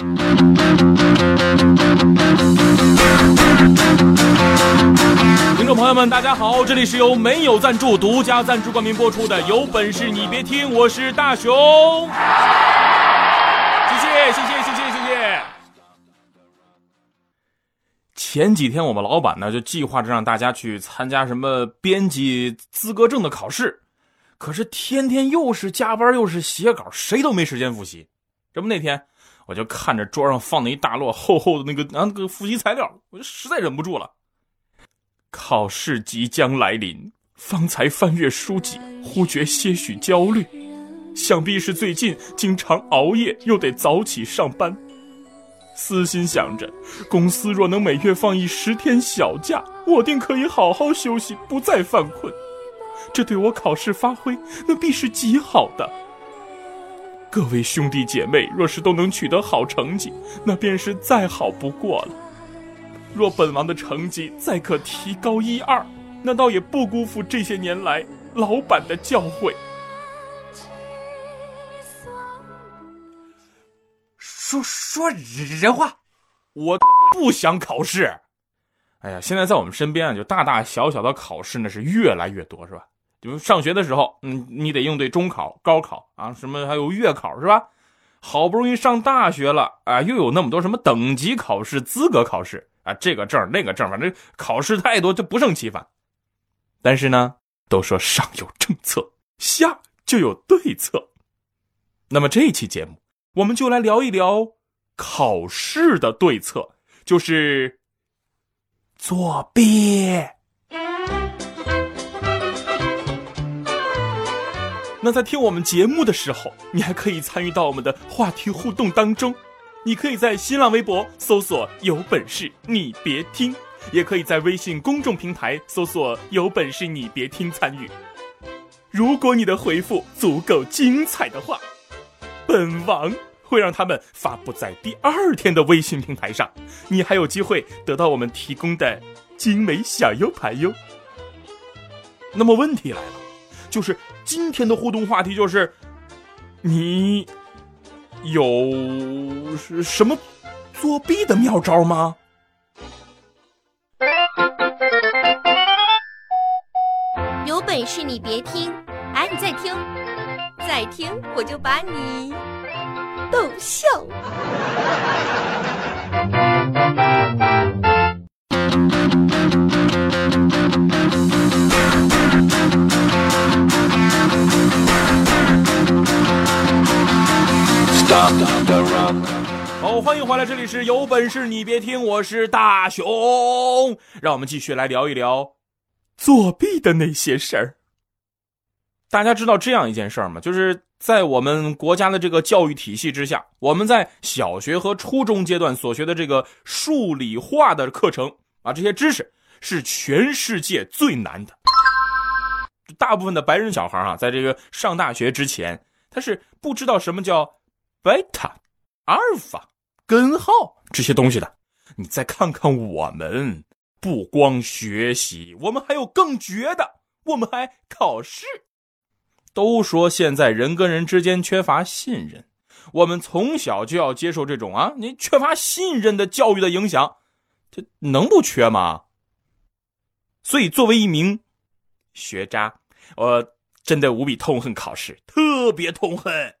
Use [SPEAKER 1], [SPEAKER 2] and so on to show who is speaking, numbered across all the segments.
[SPEAKER 1] 听众朋友们，大家好，这里是由没有赞助、独家赞助冠名播出的《有本事你别听》，我是大熊。谢谢，谢谢，谢谢，谢谢。前几天我们老板呢就计划着让大家去参加什么编辑资格证的考试，可是天天又是加班又是写稿，谁都没时间复习。这不那天。我就看着桌上放的一大摞厚厚的那个啊那个复习材料，我就实在忍不住了。考试即将来临，方才翻阅书籍，忽觉些许焦虑，想必是最近经常熬夜，又得早起上班。私心想着，公司若能每月放一十天小假，我定可以好好休息，不再犯困。这对我考试发挥，那必是极好的。各位兄弟姐妹，若是都能取得好成绩，那便是再好不过了。若本王的成绩再可提高一二，那倒也不辜负这些年来老板的教诲。说说人话，我不想考试。哎呀，现在在我们身边啊，就大大小小的考试，那是越来越多，是吧？就上学的时候，嗯，你得应对中考、高考啊，什么还有月考是吧？好不容易上大学了啊，又有那么多什么等级考试、资格考试啊，这个证那个证，反正考试太多，就不胜其烦。但是呢，都说上有政策，下就有对策。那么这期节目，我们就来聊一聊考试的对策，就是作弊。那在听我们节目的时候，你还可以参与到我们的话题互动当中。你可以在新浪微博搜索“有本事你别听”，也可以在微信公众平台搜索“有本事你别听”参与。如果你的回复足够精彩的话，本王会让他们发布在第二天的微信平台上，你还有机会得到我们提供的精美小 U 盘哟。那么问题来了。就是今天的互动话题，就是你有什么作弊的妙招吗？
[SPEAKER 2] 有本事你别听，哎，你再听，再听，我就把你逗笑。
[SPEAKER 1] 好，欢迎回来，这里是有本事你别听，我是大熊，让我们继续来聊一聊作弊的那些事儿。大家知道这样一件事儿吗？就是在我们国家的这个教育体系之下，我们在小学和初中阶段所学的这个数理化的课程啊，这些知识是全世界最难的。大部分的白人小孩啊，在这个上大学之前，他是不知道什么叫贝塔、阿尔法、根号这些东西的。你再看看我们，不光学习，我们还有更绝的，我们还考试。都说现在人跟人之间缺乏信任，我们从小就要接受这种啊，你缺乏信任的教育的影响，这能不缺吗？所以，作为一名学渣。我真的无比痛恨考试，特别痛恨。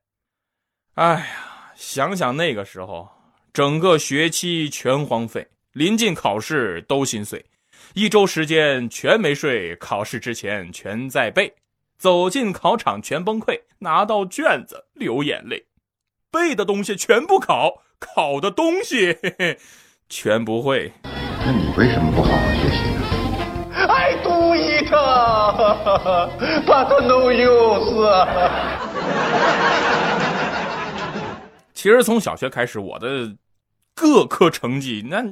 [SPEAKER 1] 哎呀，想想那个时候，整个学期全荒废，临近考试都心碎，一周时间全没睡，考试之前全在背，走进考场全崩溃，拿到卷子流眼泪，背的东西全部考，考的东西嘿嘿全不会。
[SPEAKER 3] 那你为什么不好好学习呢
[SPEAKER 4] ？I do it, but no use.
[SPEAKER 1] 其实从小学开始，我的各科成绩那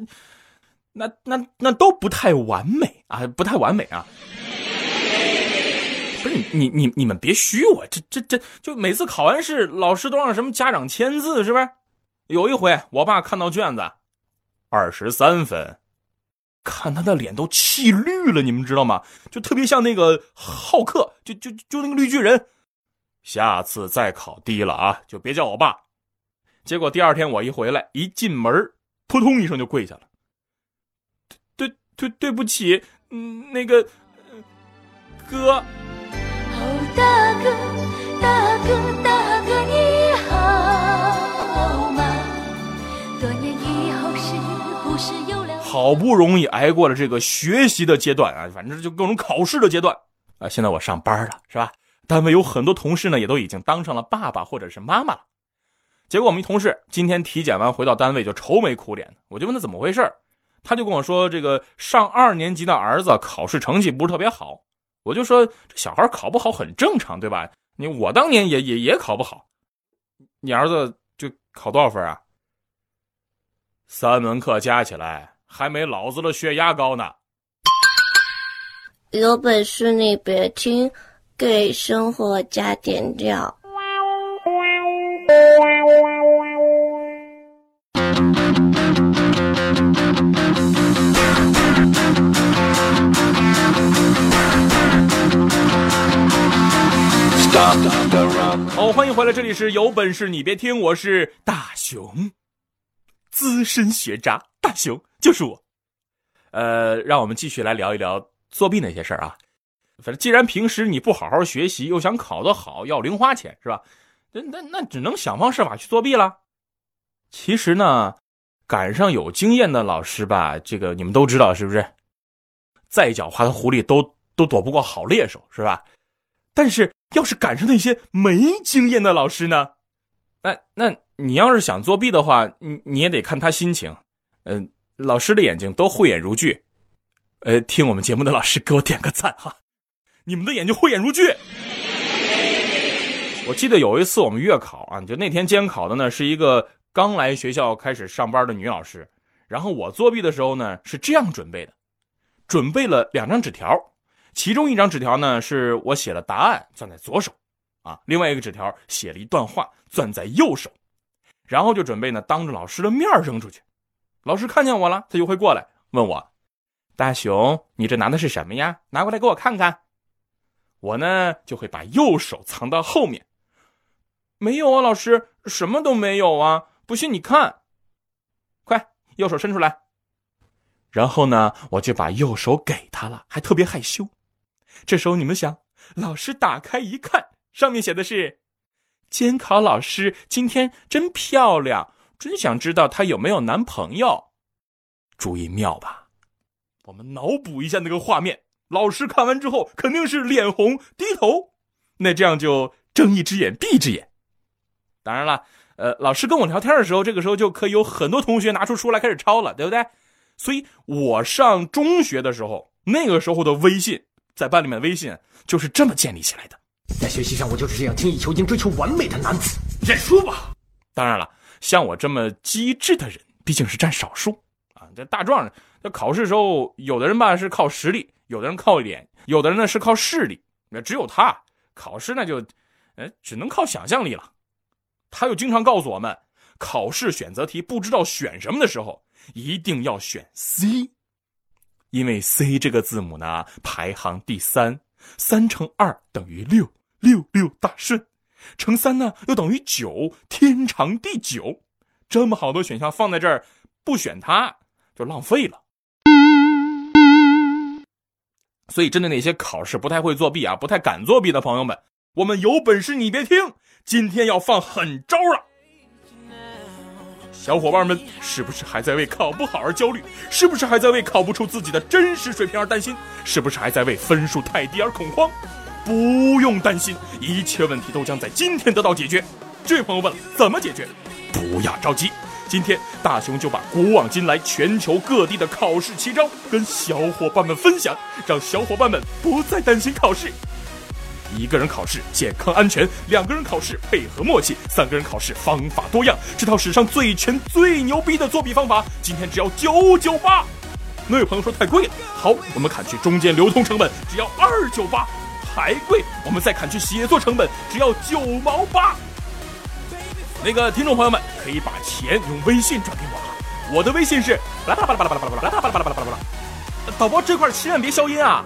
[SPEAKER 1] 那那那都不太完美啊，不太完美啊。不是你你你们别虚我，这这这就每次考完试，老师都让什么家长签字，是不是？有一回我爸看到卷子，二十三分，看他的脸都气绿了，你们知道吗？就特别像那个浩克，就就就那个绿巨人。下次再考低了啊，就别叫我爸。结果第二天我一回来，一进门，扑通一声就跪下了。对对对不起，嗯，那个哥。
[SPEAKER 5] 哦，大哥，大哥，大哥你好吗？多年以后是不是有了？
[SPEAKER 1] 好不容易挨过了这个学习的阶段啊，反正就各种考试的阶段啊。现在我上班了，是吧？单位有很多同事呢，也都已经当上了爸爸或者是妈妈了。结果我们一同事今天体检完回到单位就愁眉苦脸的，我就问他怎么回事他就跟我说这个上二年级的儿子考试成绩不是特别好。我就说这小孩考不好很正常，对吧？你我当年也也也考不好，你儿子就考多少分啊？三门课加起来还没老子的血压高呢。
[SPEAKER 6] 有本事你别听。给生活加点料。
[SPEAKER 1] 好，欢迎回来，这里是有本事你别听，我是大熊，资深学渣，大熊就是我。呃，让我们继续来聊一聊作弊那些事儿啊。反正既然平时你不好好学习，又想考得好，要零花钱是吧？那那那只能想方设法去作弊了。其实呢，赶上有经验的老师吧，这个你们都知道是不是？再狡猾的狐狸都都躲不过好猎手是吧？但是要是赶上那些没经验的老师呢？那那你要是想作弊的话，你你也得看他心情。嗯，老师的眼睛都慧眼如炬。呃，听我们节目的老师给我点个赞哈。你们的眼睛慧眼如炬。我记得有一次我们月考啊，就那天监考的呢是一个刚来学校开始上班的女老师。然后我作弊的时候呢是这样准备的，准备了两张纸条，其中一张纸条呢是我写了答案攥在左手，啊，另外一个纸条写了一段话攥在右手，然后就准备呢当着老师的面扔出去。老师看见我了，他就会过来问我：“大熊，你这拿的是什么呀？拿过来给我看看。”我呢就会把右手藏到后面，没有啊，老师，什么都没有啊！不信你看，快，右手伸出来。然后呢，我就把右手给他了，还特别害羞。这时候你们想，老师打开一看，上面写的是：“监考老师今天真漂亮，真想知道她有没有男朋友。”注意妙吧？我们脑补一下那个画面。老师看完之后肯定是脸红低头，那这样就睁一只眼闭一只眼。当然了，呃，老师跟我聊天的时候，这个时候就可以有很多同学拿出书来开始抄了，对不对？所以我上中学的时候，那个时候的微信，在班里面的微信就是这么建立起来的。
[SPEAKER 7] 在学习上，我就是这样精益求精、追求完美的男子。认输吧。
[SPEAKER 1] 当然了，像我这么机智的人，毕竟是占少数啊。这大壮，这考试时候，有的人吧是靠实力。有的人靠脸，有的人呢是靠势力，那只有他考试那就，呃，只能靠想象力了。他又经常告诉我们，考试选择题不知道选什么的时候，一定要选 C，因为 C 这个字母呢排行第三，三乘二等于六，六六大顺，乘三呢又等于九，天长地久。这么好的选项放在这儿，不选它就浪费了。所以，针对那些考试不太会作弊啊、不太敢作弊的朋友们，我们有本事你别听，今天要放狠招了。小伙伴们，是不是还在为考不好而焦虑？是不是还在为考不出自己的真实水平而担心？是不是还在为分数太低而恐慌？不用担心，一切问题都将在今天得到解决。这位朋友问了，怎么解决？不要着急。今天大雄就把古往今来全球各地的考试奇招跟小伙伴们分享，让小伙伴们不再担心考试。一个人考试健康安全，两个人考试配合默契，三个人考试方法多样。这套史上最全、最牛逼的作弊方法，今天只要九九八。那位朋友说太贵了，好，我们砍去中间流通成本，只要二九八，还贵，我们再砍去写作成本，只要九毛八。那个听众朋友们可以把钱用微信转给我，我的微信是巴拉巴拉巴拉巴拉巴拉巴拉巴拉巴拉巴拉巴拉巴拉。导播这块千万别消音啊！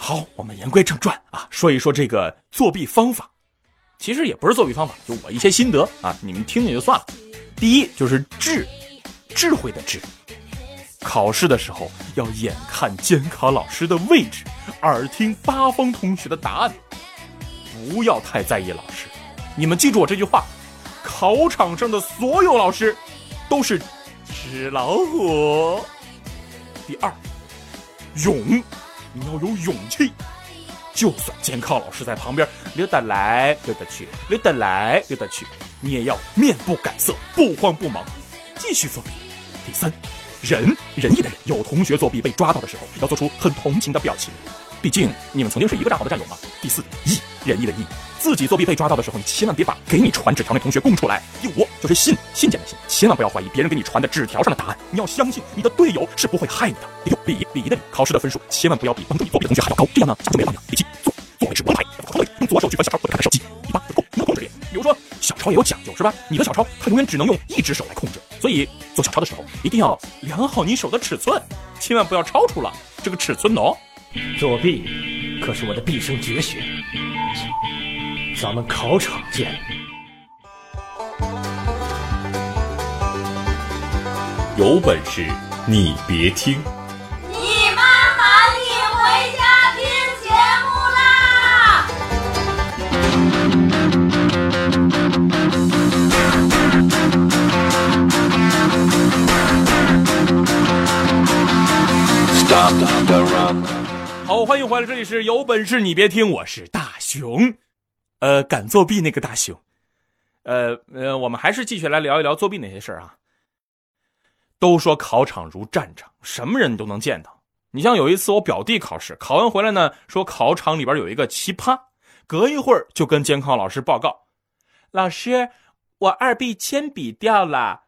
[SPEAKER 1] 好，我们言归正传啊，说一说这个作弊方法。其实也不是作弊方法，就我一些心得啊，你们听听就算了。第一就是智，智慧的智。考试的时候要眼看监考老师的位置，耳听八方同学的答案，不要太在意老师。你们记住我这句话：考场上的所有老师都是纸老虎。第二，勇，你要有勇气。就算监考老师在旁边溜达来溜达去，溜达来溜达去，你也要面不改色，不慌不忙，继续作弊。第三，仁，仁义的人，有同学作弊被抓到的时候，要做出很同情的表情，毕竟你们曾经是一个战壕的战友嘛。第四，义，仁义的义，自己作弊被抓到的时候，你千万别把给你传纸条那同学供出来。第五，就是信，信件的信，千万不要怀疑别人给你传的纸条上的答案，你要相信你的队友是不会害你的。第六，礼仪，礼仪的礼，考试的分数千万不要比帮助你作弊的同学还要高，这样呢就没榜样。第七，做，座位是王牌，床位用左手举翻小抄或者看手机。第八，控，你要控制力，比如说小抄也有讲究是吧？你的小抄它永远只能用一只手来控制，所以做小抄的时候一定要量好你手的尺寸，千万不要超出了这个尺寸哦。
[SPEAKER 8] 作弊可是我的毕生绝学，咱们考场见。
[SPEAKER 9] 有本事你别听，
[SPEAKER 5] 你妈喊你回家听节目啦！
[SPEAKER 1] 好，欢迎回来，这里是有本事你别听，我是大熊，呃，敢作弊那个大熊，呃呃，我们还是继续来聊一聊作弊那些事儿啊。都说考场如战场，什么人都能见到。你像有一次我表弟考试，考完回来呢，说考场里边有一个奇葩，隔一会儿就跟监考老师报告：“老师，我二 B 铅笔掉了。”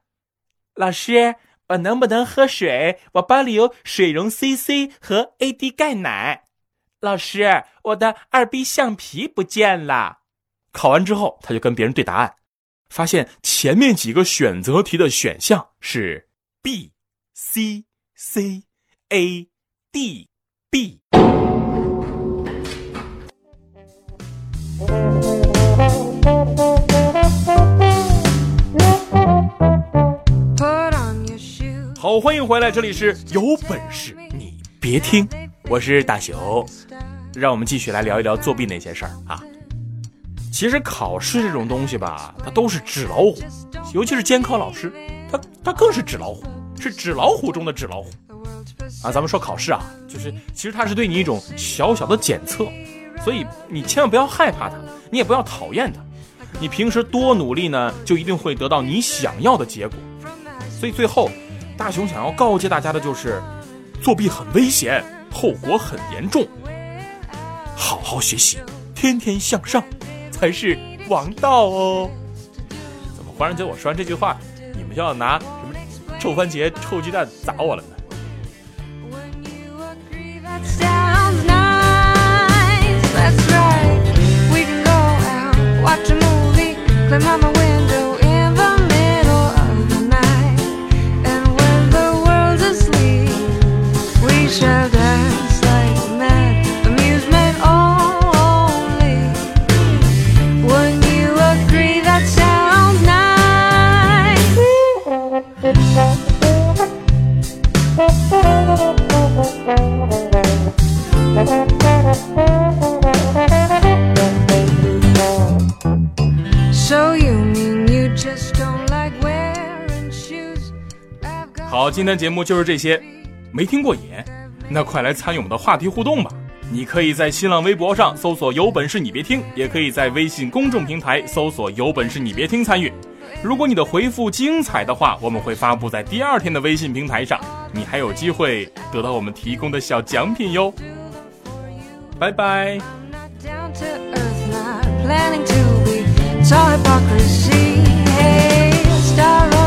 [SPEAKER 1] 老师，我能不能喝水？我包里有水溶 CC 和 AD 钙奶。老师，我的二 B 橡皮不见了。考完之后，他就跟别人对答案，发现前面几个选择题的选项是 B、C、C、A、D、B。好，欢迎回来，这里是有本事你别听，我是大熊，让我们继续来聊一聊作弊那些事儿啊。其实考试这种东西吧，它都是纸老虎，尤其是监考老师，他他更是纸老虎，是纸老虎中的纸老虎啊。咱们说考试啊，就是其实它是对你一种小小的检测，所以你千万不要害怕它，你也不要讨厌它，你平时多努力呢，就一定会得到你想要的结果。所以最后。大雄想要告诫大家的就是，作弊很危险，后果很严重。好好学习，天天向上，才是王道哦。怎么忽然觉得我说完这句话，你们就要拿什么臭番茄、臭鸡蛋砸我了呢？好，今天节目就是这些，没听过瘾，那快来参与我们的话题互动吧！你可以在新浪微博上搜索“有本事你别听”，也可以在微信公众平台搜索“有本事你别听”参与。如果你的回复精彩的话，我们会发布在第二天的微信平台上，你还有机会得到我们提供的小奖品哟。拜拜。
[SPEAKER 5] planning to be. Hypocrisy. Hey, star